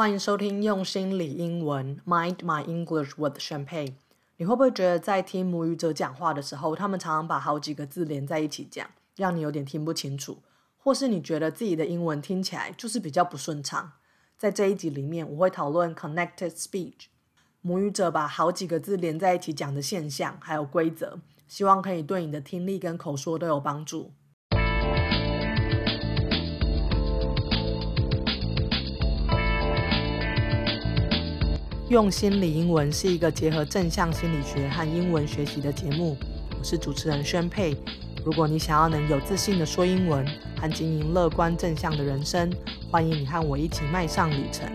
欢迎收听用心理英文，Mind My English with Champagne。你会不会觉得在听母语者讲话的时候，他们常常把好几个字连在一起讲，让你有点听不清楚？或是你觉得自己的英文听起来就是比较不顺畅？在这一集里面，我会讨论 connected speech，母语者把好几个字连在一起讲的现象，还有规则，希望可以对你的听力跟口说都有帮助。用心理英文是一个结合正向心理学和英文学习的节目。我是主持人宣佩。如果你想要能有自信的说英文和经营乐观正向的人生，欢迎你和我一起迈上旅程。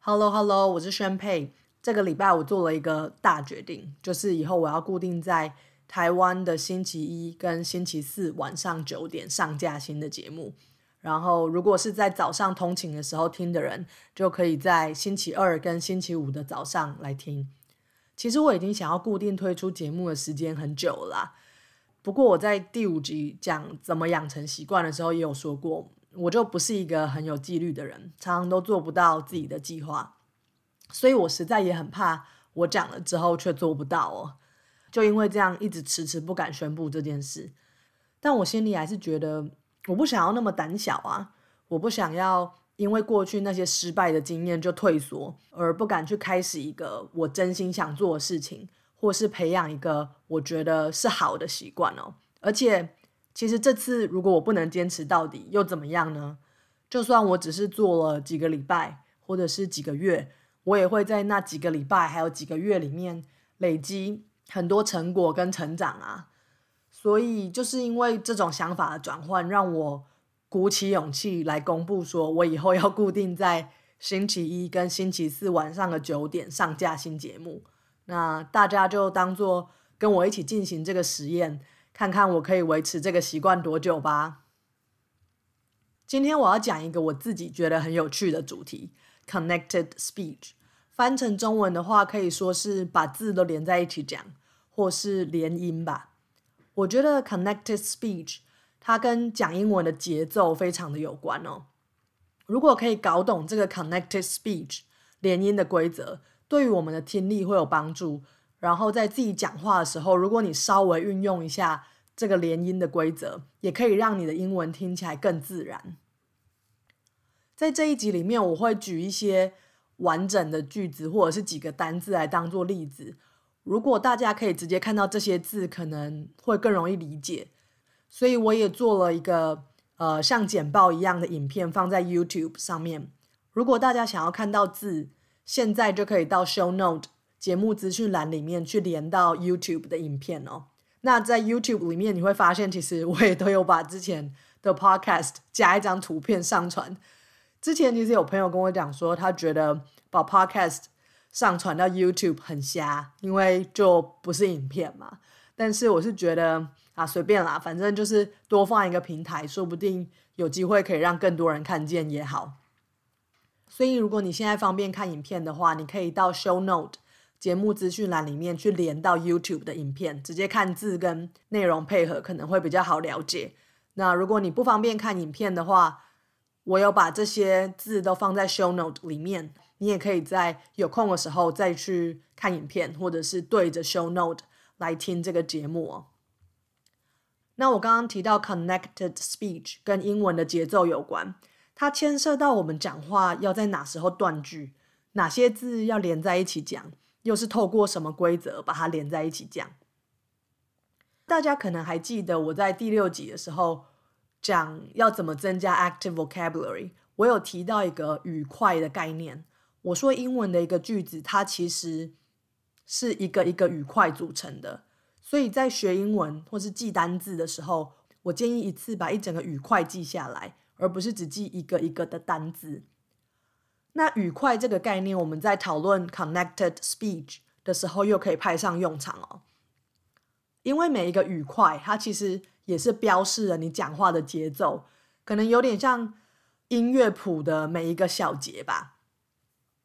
Hello Hello，我是宣佩。这个礼拜我做了一个大决定，就是以后我要固定在。台湾的星期一跟星期四晚上九点上架新的节目，然后如果是在早上通勤的时候听的人，就可以在星期二跟星期五的早上来听。其实我已经想要固定推出节目的时间很久了，不过我在第五集讲怎么养成习惯的时候也有说过，我就不是一个很有纪律的人，常常都做不到自己的计划，所以我实在也很怕我讲了之后却做不到哦。就因为这样一直迟迟不敢宣布这件事，但我心里还是觉得我不想要那么胆小啊！我不想要因为过去那些失败的经验就退缩，而不敢去开始一个我真心想做的事情，或是培养一个我觉得是好的习惯哦。而且，其实这次如果我不能坚持到底，又怎么样呢？就算我只是做了几个礼拜，或者是几个月，我也会在那几个礼拜还有几个月里面累积。很多成果跟成长啊，所以就是因为这种想法的转换，让我鼓起勇气来公布，说我以后要固定在星期一跟星期四晚上的九点上架新节目。那大家就当做跟我一起进行这个实验，看看我可以维持这个习惯多久吧。今天我要讲一个我自己觉得很有趣的主题：connected speech。翻成中文的话，可以说是把字都连在一起讲，或是连音吧。我觉得 connected speech 它跟讲英文的节奏非常的有关哦。如果可以搞懂这个 connected speech 连音的规则，对于我们的听力会有帮助。然后在自己讲话的时候，如果你稍微运用一下这个连音的规则，也可以让你的英文听起来更自然。在这一集里面，我会举一些。完整的句子或者是几个单字来当做例子，如果大家可以直接看到这些字，可能会更容易理解。所以我也做了一个呃像简报一样的影片放在 YouTube 上面。如果大家想要看到字，现在就可以到 Show Note 节目资讯栏里面去连到 YouTube 的影片哦。那在 YouTube 里面你会发现，其实我也都有把之前的 Podcast 加一张图片上传。之前其实有朋友跟我讲说，他觉得把 Podcast 上传到 YouTube 很瞎，因为就不是影片嘛。但是我是觉得啊，随便啦，反正就是多放一个平台，说不定有机会可以让更多人看见也好。所以如果你现在方便看影片的话，你可以到 Show Note 节目资讯栏里面去连到 YouTube 的影片，直接看字跟内容配合，可能会比较好了解。那如果你不方便看影片的话，我有把这些字都放在 show note 里面，你也可以在有空的时候再去看影片，或者是对着 show note 来听这个节目哦。那我刚刚提到 connected speech 跟英文的节奏有关，它牵涉到我们讲话要在哪时候断句，哪些字要连在一起讲，又是透过什么规则把它连在一起讲。大家可能还记得我在第六集的时候。讲要怎么增加 active vocabulary，我有提到一个语块的概念。我说英文的一个句子，它其实是一个一个语块组成的。所以在学英文或是记单字的时候，我建议一次把一整个语块记下来，而不是只记一个一个的单字。那语块这个概念，我们在讨论 connected speech 的时候，又可以派上用场哦。因为每一个语块，它其实也是标示了你讲话的节奏，可能有点像音乐谱的每一个小节吧。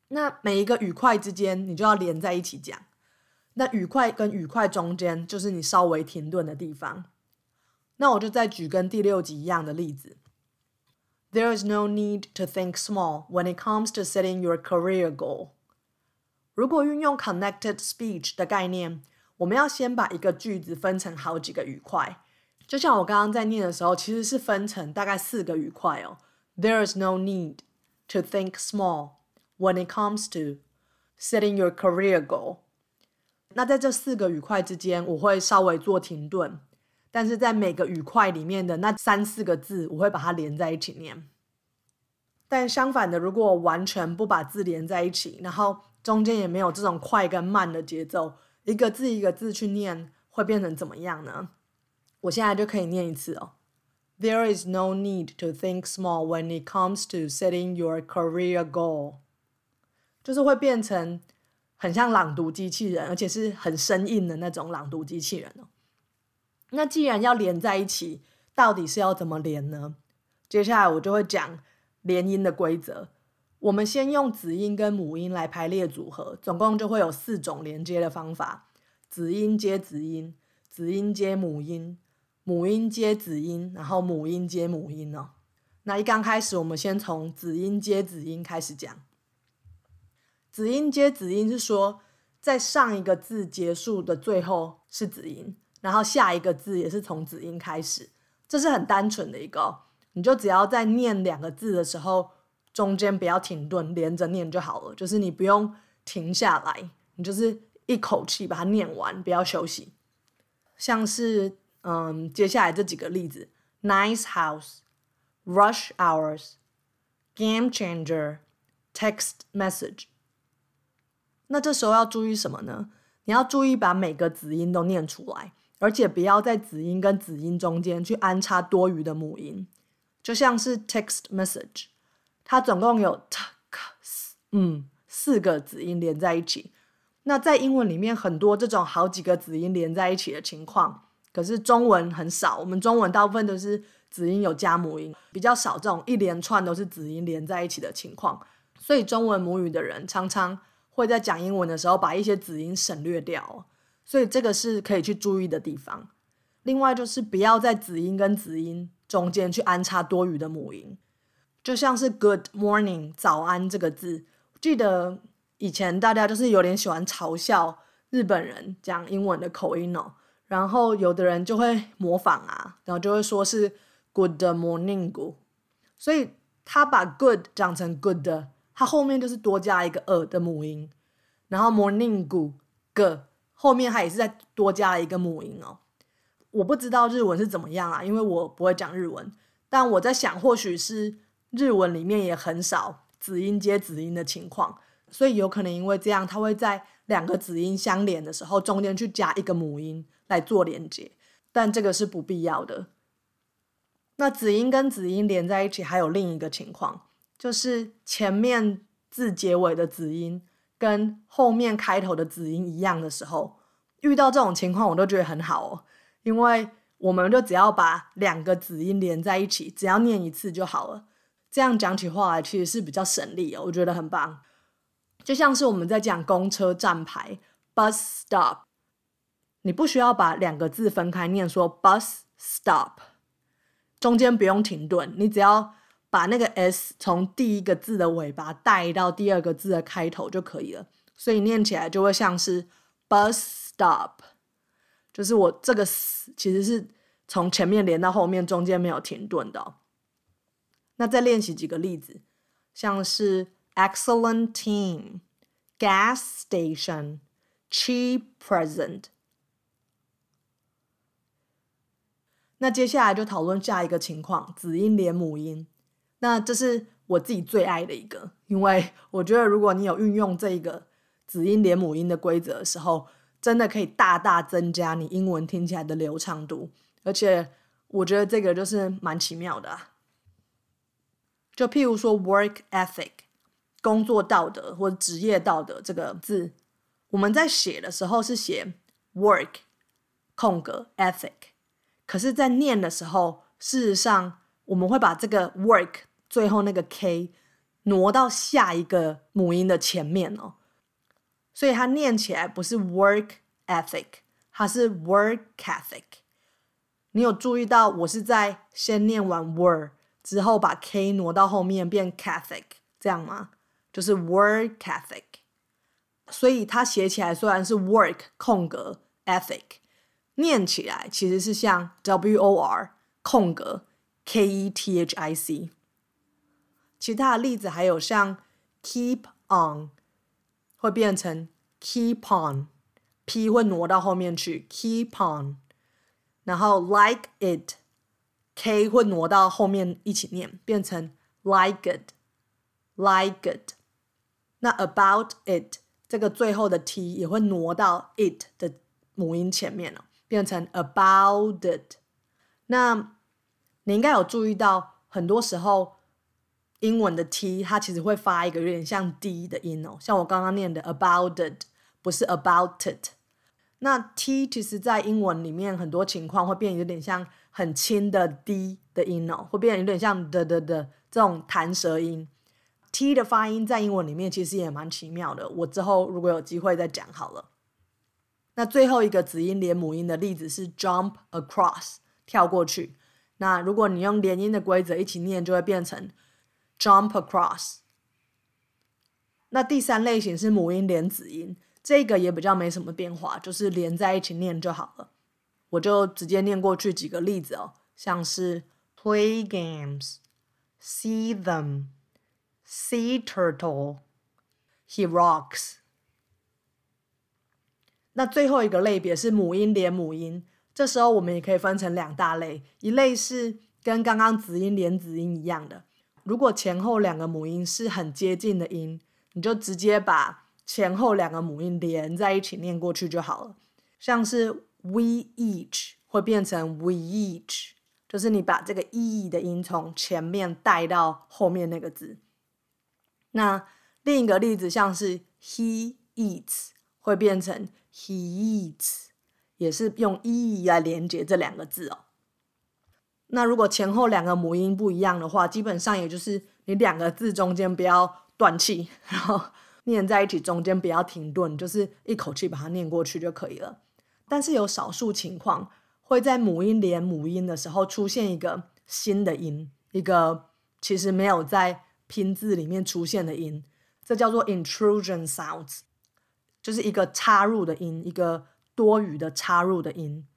那每一个语块之间，你就要连在一起讲。那语块跟语块中间就是你稍微停顿的地方。那我就再举跟第六集一样的例子。There is no need to think small when it comes to setting your career goal。如果运用 connected speech 的概念，我们要先把一个句子分成好几个语块。就像我刚刚在念的时候，其实是分成大概四个语块哦。There is no need to think small when it comes to setting your career goal。那在这四个语块之间，我会稍微做停顿，但是在每个语块里面的那三四个字，我会把它连在一起念。但相反的，如果我完全不把字连在一起，然后中间也没有这种快跟慢的节奏，一个字一个字去念，会变成怎么样呢？我现在就可以念一次哦。There is no need to think small when it comes to setting your career goal。就是会变成很像朗读机器人，而且是很生硬的那种朗读机器人哦。那既然要连在一起，到底是要怎么连呢？接下来我就会讲连音的规则。我们先用子音跟母音来排列组合，总共就会有四种连接的方法：子音接子音，子音接母音。母音接子音，然后母音接母音哦。那一刚开始，我们先从子音接子音开始讲。子音接子音是说，在上一个字结束的最后是子音，然后下一个字也是从子音开始。这是很单纯的一个，你就只要在念两个字的时候，中间不要停顿，连着念就好了。就是你不用停下来，你就是一口气把它念完，不要休息。像是。嗯，接下来这几个例子：nice house、rush hours、game changer、text message。那这时候要注意什么呢？你要注意把每个子音都念出来，而且不要在子音跟子音中间去安插多余的母音。就像是 text message，它总共有 t、k、s，嗯，四个子音连在一起。那在英文里面，很多这种好几个子音连在一起的情况。可是中文很少，我们中文大部分都是子音有加母音，比较少这种一连串都是子音连在一起的情况。所以中文母语的人常常会在讲英文的时候把一些子音省略掉，所以这个是可以去注意的地方。另外就是不要在子音跟子音中间去安插多余的母音，就像是 Good morning 早安这个字，记得以前大家就是有点喜欢嘲笑日本人讲英文的口音哦。然后有的人就会模仿啊，然后就会说是 good morning，所以他把 good 讲成 good，它后面就是多加一个呃的母音，然后 morning g 后面它也是在多加了一个母音哦。我不知道日文是怎么样啊，因为我不会讲日文，但我在想，或许是日文里面也很少子音接子音的情况，所以有可能因为这样，它会在两个子音相连的时候，中间去加一个母音。来做连接，但这个是不必要的。那子音跟子音连在一起，还有另一个情况，就是前面字结尾的子音跟后面开头的子音一样的时候，遇到这种情况，我都觉得很好哦，因为我们就只要把两个子音连在一起，只要念一次就好了。这样讲起话来其实是比较省力哦，我觉得很棒。就像是我们在讲公车站牌 （bus stop）。你不需要把两个字分开念，说 bus stop，中间不用停顿，你只要把那个 s 从第一个字的尾巴带到第二个字的开头就可以了，所以念起来就会像是 bus stop，就是我这个 s 其实是从前面连到后面，中间没有停顿的。那再练习几个例子，像是 excellent team，gas station，cheap present。那接下来就讨论下一个情况，子音连母音。那这是我自己最爱的一个，因为我觉得如果你有运用这一个子音连母音的规则的时候，真的可以大大增加你英文听起来的流畅度。而且我觉得这个就是蛮奇妙的。啊就譬如说 work ethic，工作道德或职业道德这个字，我们在写的时候是写 work 空格 ethic。可是，在念的时候，事实上我们会把这个 work 最后那个 k 挪到下一个母音的前面哦，所以它念起来不是 work ethic，它是 work ethic。你有注意到我是在先念完 work 之后把 k 挪到后面变 CATHIC 这样吗？就是 work ethic。所以它写起来虽然是 work 空格 ethic，念起来其实是像 w o r 空格 k e t h i c。其他的例子还有像 keep on 会变成 keep on，p 会挪到后面去 keep on，然后 like it，k 会挪到后面一起念变成 like it，like it。那 about it 这个最后的 t 也会挪到 it 的母音前面了，变成 about it。那你应该有注意到，很多时候。英文的 t 它其实会发一个有点像 d 的音哦，像我刚刚念的 about it 不是 about it。那 t 其实，在英文里面很多情况会变有点像很轻的 d 的音哦，会变有点像的的的这种弹舌音。t 的发音在英文里面其实也蛮奇妙的，我之后如果有机会再讲好了。那最后一个子音连母音的例子是 jump across 跳过去。那如果你用连音的规则一起念，就会变成。Jump across。那第三类型是母音连子音，这个也比较没什么变化，就是连在一起念就好了。我就直接念过去几个例子哦，像是 play games, see them, sea turtle, he rocks。那最后一个类别是母音连母音，这时候我们也可以分成两大类，一类是跟刚刚子音连子音一样的。如果前后两个母音是很接近的音，你就直接把前后两个母音连在一起念过去就好了。像是 we each 会变成 we each，就是你把这个 e 的音从前面带到后面那个字。那另一个例子像是 he eats 会变成 he eats，也是用 e 来连接这两个字哦。那如果前后两个母音不一样的话，基本上也就是你两个字中间不要断气，然后念在一起中间不要停顿，就是一口气把它念过去就可以了。但是有少数情况会在母音连母音的时候出现一个新的音，一个其实没有在拼字里面出现的音，这叫做 intrusion sounds，就是一个插入的音，一个多余的插入的音。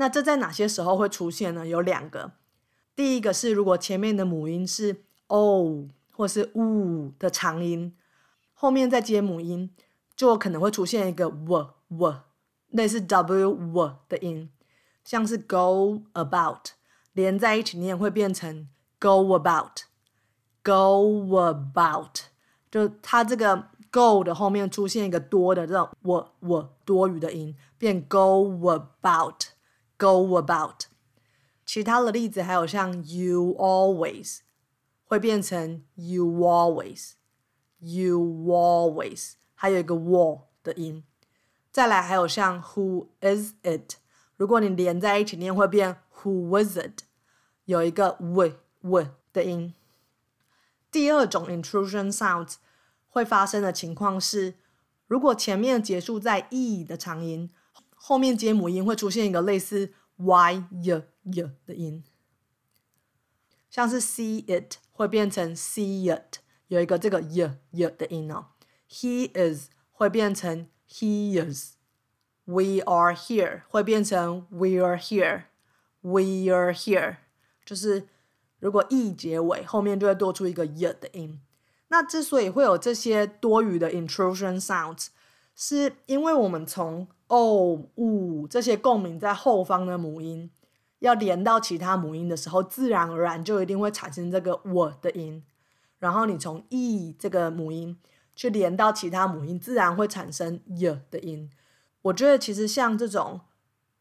那这在哪些时候会出现呢？有两个，第一个是如果前面的母音是 o 或是 u 的长音，后面再接母音，就可能会出现一个 w w 类似 w w 的音，像是 go about 连在一起念会变成 go about，go about，就它这个 go 的后面出现一个多的这种 w w 多余的音，变 go about。Go about，其他的例子还有像 you always 会变成 you always，you always，还有一个 w 的音。再来还有像 who is it，如果你连在一起念会变 who was it，有一个 w w 的音。第二种 intrusion sounds 会发生的情况是，如果前面结束在 e 的长音。后面接母音会出现一个类似 y y y 的音，像是 see it 会变成 see it，有一个这个 y y 的音哦。He is 会变成 he is。We are here 会变成 we are here。We are here 就是如果 e 结尾，后面就会多出一个 y 的音。那之所以会有这些多余的 intrusion sounds，是因为我们从哦、呜这些共鸣在后方的母音，要连到其他母音的时候，自然而然就一定会产生这个我的音。然后你从 e 这个母音去连到其他母音，自然会产生 y 的音。我觉得其实像这种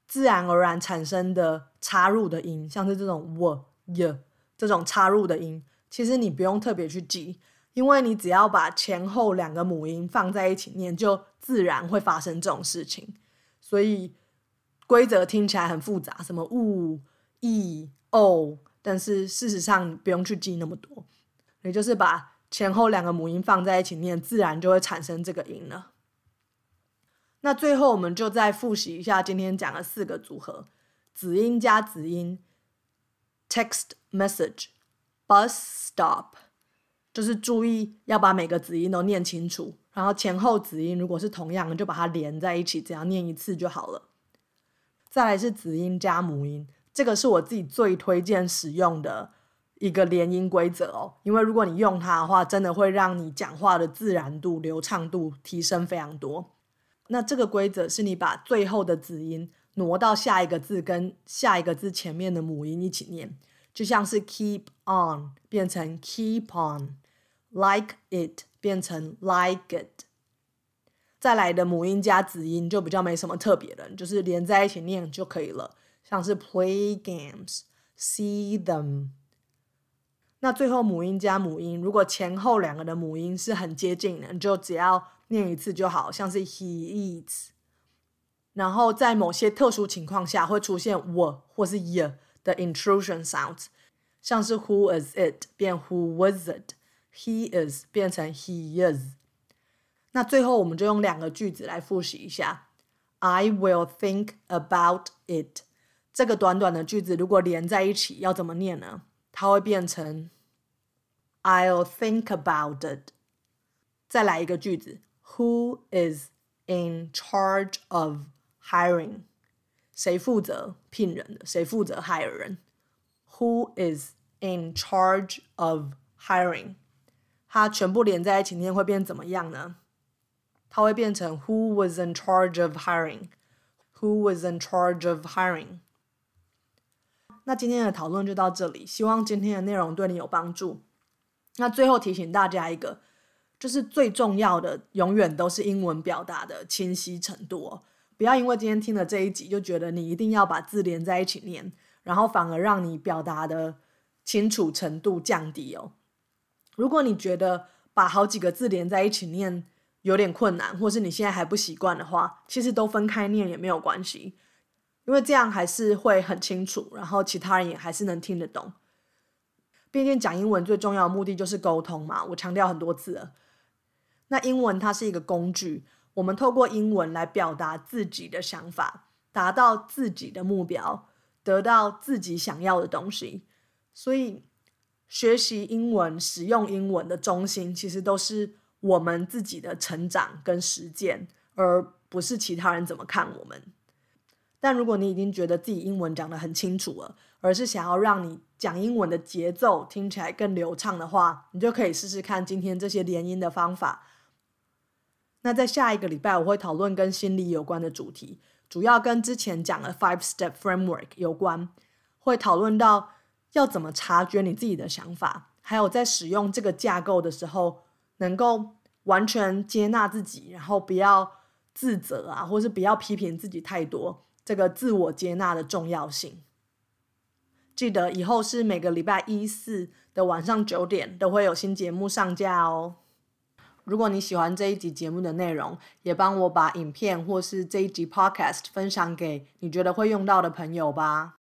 自然而然产生的插入的音，像是这种我 y 这种插入的音，其实你不用特别去记。因为你只要把前后两个母音放在一起念，就自然会发生这种事情。所以规则听起来很复杂，什么 u、e、o，但是事实上不用去记那么多。也就是把前后两个母音放在一起念，自然就会产生这个音了。那最后我们就再复习一下今天讲的四个组合：子音加子音，text message，bus stop，就是注意要把每个子音都念清楚，然后前后子音如果是同样的，就把它连在一起，只要念一次就好了。再来是子音加母音，这个是我自己最推荐使用的。一个连音规则哦，因为如果你用它的话，真的会让你讲话的自然度、流畅度提升非常多。那这个规则是你把最后的子音挪到下一个字跟下一个字前面的母音一起念，就像是 keep on 变成 keep on Like it 变成 like it。再来的母音加子音就比较没什么特别的，就是连在一起念就可以了，像是 play games，see them。那最后母音加母音，如果前后两个的母音是很接近的，你就只要念一次就好，像是 he eats。然后在某些特殊情况下会出现 w 或是 ye 的 intrusion sounds，像是 who is it 变 who was it it，he is 变成 he is。那最后我们就用两个句子来复习一下：I will think about it。这个短短的句子如果连在一起要怎么念呢？它会变成 I'll think about it。再来一个句子，Who is in charge of hiring？谁负责聘人的？谁负责 hire 人？Who is in charge of hiring？ 它全部连在一起念会变怎么样呢？它会变成 Who was in charge of hiring？Who was in charge of hiring？那今天的讨论就到这里，希望今天的内容对你有帮助。那最后提醒大家一个，就是最重要的永远都是英文表达的清晰程度哦。不要因为今天听了这一集就觉得你一定要把字连在一起念，然后反而让你表达的清楚程度降低哦。如果你觉得把好几个字连在一起念有点困难，或是你现在还不习惯的话，其实都分开念也没有关系。因为这样还是会很清楚，然后其他人也还是能听得懂。毕竟讲英文最重要的目的就是沟通嘛，我强调很多次了。那英文它是一个工具，我们透过英文来表达自己的想法，达到自己的目标，得到自己想要的东西。所以学习英文、使用英文的中心，其实都是我们自己的成长跟实践，而不是其他人怎么看我们。但如果你已经觉得自己英文讲得很清楚了，而是想要让你讲英文的节奏听起来更流畅的话，你就可以试试看今天这些连音的方法。那在下一个礼拜，我会讨论跟心理有关的主题，主要跟之前讲的 Five Step Framework 有关，会讨论到要怎么察觉你自己的想法，还有在使用这个架构的时候，能够完全接纳自己，然后不要自责啊，或是不要批评自己太多。这个自我接纳的重要性，记得以后是每个礼拜一四的晚上九点都会有新节目上架哦。如果你喜欢这一集节目的内容，也帮我把影片或是这一集 podcast 分享给你觉得会用到的朋友吧。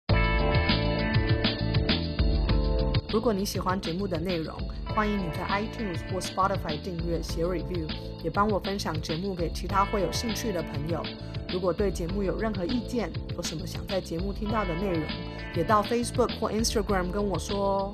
如果你喜欢节目的内容，欢迎你在 iTunes 或 Spotify 订阅写 review，也帮我分享节目给其他会有兴趣的朋友。如果对节目有任何意见，有什么想在节目听到的内容，也到 Facebook 或 Instagram 跟我说哦。